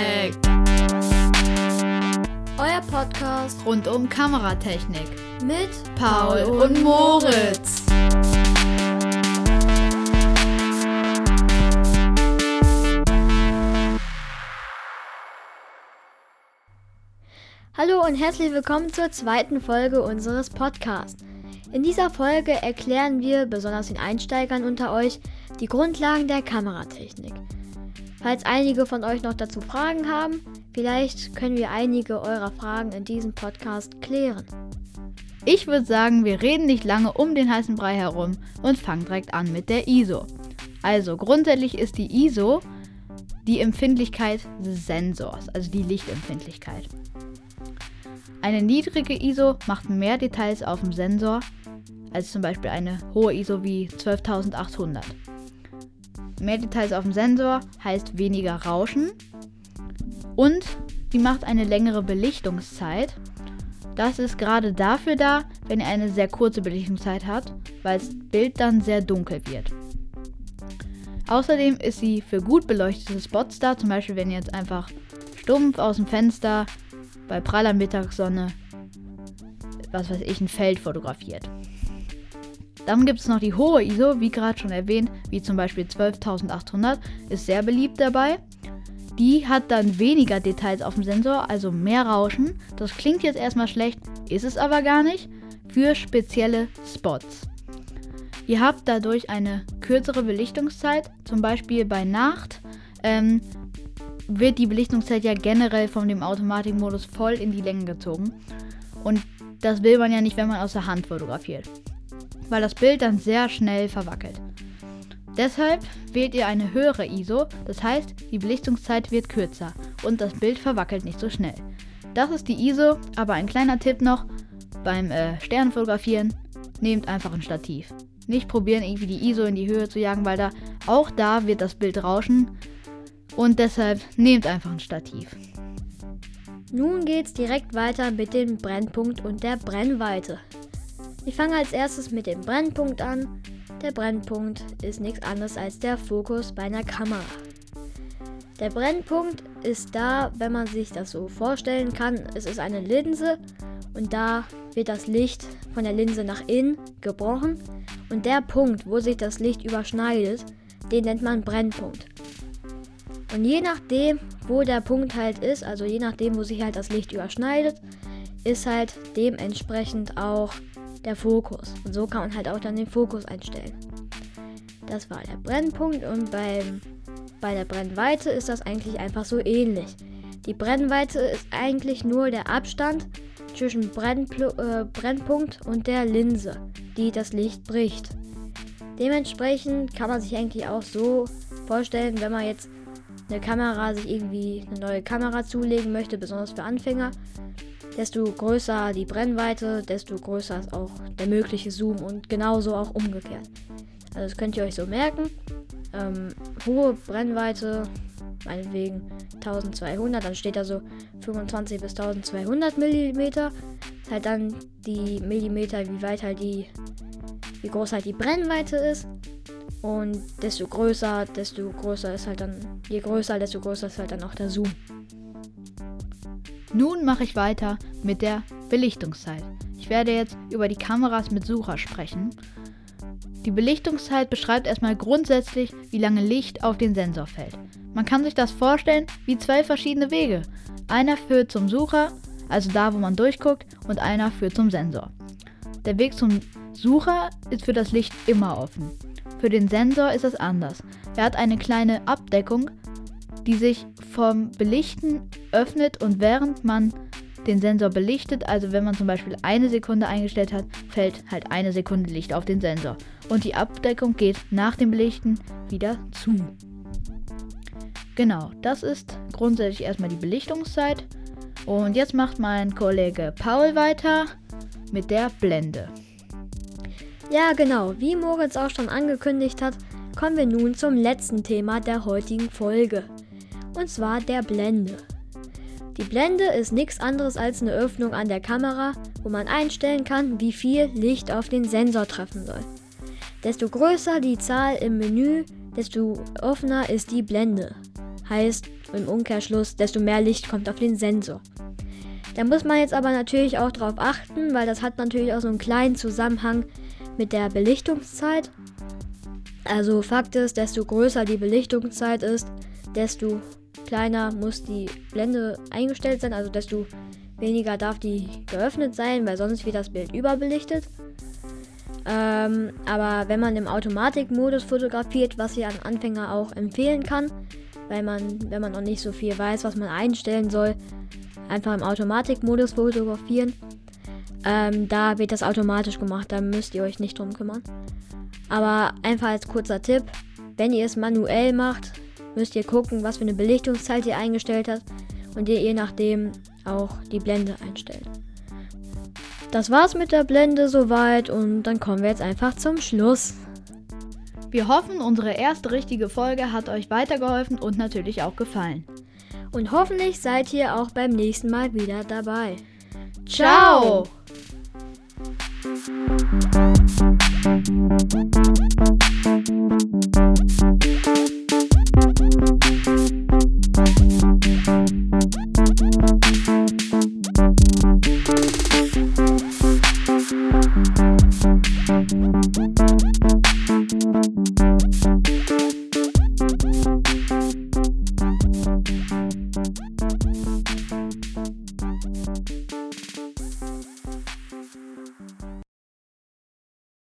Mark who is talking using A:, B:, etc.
A: Connect.
B: Euer Podcast
A: Rund um Kameratechnik.
B: mit
A: Paul und Moritz.
B: Hallo und herzlich willkommen zur zweiten Folge unseres Podcasts. In dieser Folge erklären wir besonders den Einsteigern unter euch die Grundlagen der Kameratechnik. Falls einige von euch noch dazu Fragen haben, vielleicht können wir einige eurer Fragen in diesem Podcast klären.
A: Ich würde sagen, wir reden nicht lange um den heißen Brei herum und fangen direkt an mit der ISO. Also grundsätzlich ist die ISO die Empfindlichkeit des Sensors, also die Lichtempfindlichkeit. Eine niedrige ISO macht mehr Details auf dem Sensor als zum Beispiel eine hohe ISO wie 12800. Mehr Details auf dem Sensor heißt weniger Rauschen und die macht eine längere Belichtungszeit. Das ist gerade dafür da, wenn ihr eine sehr kurze Belichtungszeit habt, weil das Bild dann sehr dunkel wird. Außerdem ist sie für gut beleuchtete Spots da, zum Beispiel wenn ihr jetzt einfach stumpf aus dem Fenster bei praller Mittagssonne, was weiß ich, ein Feld fotografiert. Dann gibt es noch die hohe ISO, wie gerade schon erwähnt, wie zum Beispiel 12800, ist sehr beliebt dabei. Die hat dann weniger Details auf dem Sensor, also mehr Rauschen. Das klingt jetzt erstmal schlecht, ist es aber gar nicht, für spezielle Spots. Ihr habt dadurch eine kürzere Belichtungszeit, zum Beispiel bei Nacht. Ähm, wird die Belichtungszeit ja generell von dem Automatikmodus voll in die Länge gezogen. Und das will man ja nicht, wenn man aus der Hand fotografiert, weil das Bild dann sehr schnell verwackelt. Deshalb wählt ihr eine höhere ISO, das heißt, die Belichtungszeit wird kürzer und das Bild verwackelt nicht so schnell. Das ist die ISO, aber ein kleiner Tipp noch beim äh, Sternfotografieren, nehmt einfach ein Stativ. Nicht probieren, irgendwie die ISO in die Höhe zu jagen, weil da auch da wird das Bild rauschen und deshalb nehmt einfach ein Stativ.
B: Nun geht's direkt weiter mit dem Brennpunkt und der Brennweite. Ich fange als erstes mit dem Brennpunkt an. Der Brennpunkt ist nichts anderes als der Fokus bei einer Kamera. Der Brennpunkt ist da, wenn man sich das so vorstellen kann, es ist eine Linse und da wird das Licht von der Linse nach innen gebrochen und der Punkt, wo sich das Licht überschneidet, den nennt man Brennpunkt. Und je nachdem, wo der Punkt halt ist, also je nachdem, wo sich halt das Licht überschneidet, ist halt dementsprechend auch der Fokus. Und so kann man halt auch dann den Fokus einstellen. Das war der Brennpunkt und beim, bei der Brennweite ist das eigentlich einfach so ähnlich. Die Brennweite ist eigentlich nur der Abstand zwischen Brennpl äh, Brennpunkt und der Linse, die das Licht bricht. Dementsprechend kann man sich eigentlich auch so vorstellen, wenn man jetzt eine Kamera sich irgendwie eine neue Kamera zulegen möchte, besonders für Anfänger, desto größer die Brennweite, desto größer ist auch der mögliche Zoom und genauso auch umgekehrt. Also das könnt ihr euch so merken. Ähm, hohe Brennweite, meinetwegen 1200, dann steht da so 25 bis 1200 Millimeter. Ist halt dann die Millimeter, wie weit halt die, wie groß halt die Brennweite ist. Und desto größer, desto größer ist halt dann, je größer, desto größer ist halt dann auch der Zoom.
A: Nun mache ich weiter mit der Belichtungszeit. Ich werde jetzt über die Kameras mit Sucher sprechen. Die Belichtungszeit beschreibt erstmal grundsätzlich, wie lange Licht auf den Sensor fällt. Man kann sich das vorstellen wie zwei verschiedene Wege. Einer führt zum Sucher, also da, wo man durchguckt, und einer führt zum Sensor. Der Weg zum Sucher ist für das Licht immer offen. Für den Sensor ist es anders. Er hat eine kleine Abdeckung, die sich vom Belichten öffnet und während man den Sensor belichtet, also wenn man zum Beispiel eine Sekunde eingestellt hat, fällt halt eine Sekunde Licht auf den Sensor. Und die Abdeckung geht nach dem Belichten wieder zu. Genau, das ist grundsätzlich erstmal die Belichtungszeit. Und jetzt macht mein Kollege Paul weiter mit der Blende.
B: Ja, genau, wie Moritz auch schon angekündigt hat, kommen wir nun zum letzten Thema der heutigen Folge. Und zwar der Blende. Die Blende ist nichts anderes als eine Öffnung an der Kamera, wo man einstellen kann, wie viel Licht auf den Sensor treffen soll. Desto größer die Zahl im Menü, desto offener ist die Blende. Heißt, im Umkehrschluss, desto mehr Licht kommt auf den Sensor. Da muss man jetzt aber natürlich auch drauf achten, weil das hat natürlich auch so einen kleinen Zusammenhang mit der Belichtungszeit. Also Fakt ist, desto größer die Belichtungszeit ist, desto kleiner muss die Blende eingestellt sein, also desto weniger darf die geöffnet sein, weil sonst wird das Bild überbelichtet. Ähm, aber wenn man im Automatikmodus fotografiert, was ich an Anfänger auch empfehlen kann, weil man, wenn man noch nicht so viel weiß, was man einstellen soll, einfach im Automatikmodus fotografieren. Ähm, da wird das automatisch gemacht, da müsst ihr euch nicht drum kümmern. Aber einfach als kurzer Tipp, wenn ihr es manuell macht, müsst ihr gucken, was für eine Belichtungszeit ihr eingestellt habt und ihr je nachdem auch die Blende einstellt. Das war's mit der Blende soweit und dann kommen wir jetzt einfach zum Schluss.
A: Wir hoffen, unsere erste richtige Folge hat euch weitergeholfen und natürlich auch gefallen.
B: Und hoffentlich seid ihr auch beim nächsten Mal wieder dabei.
A: Ciao! Ciao.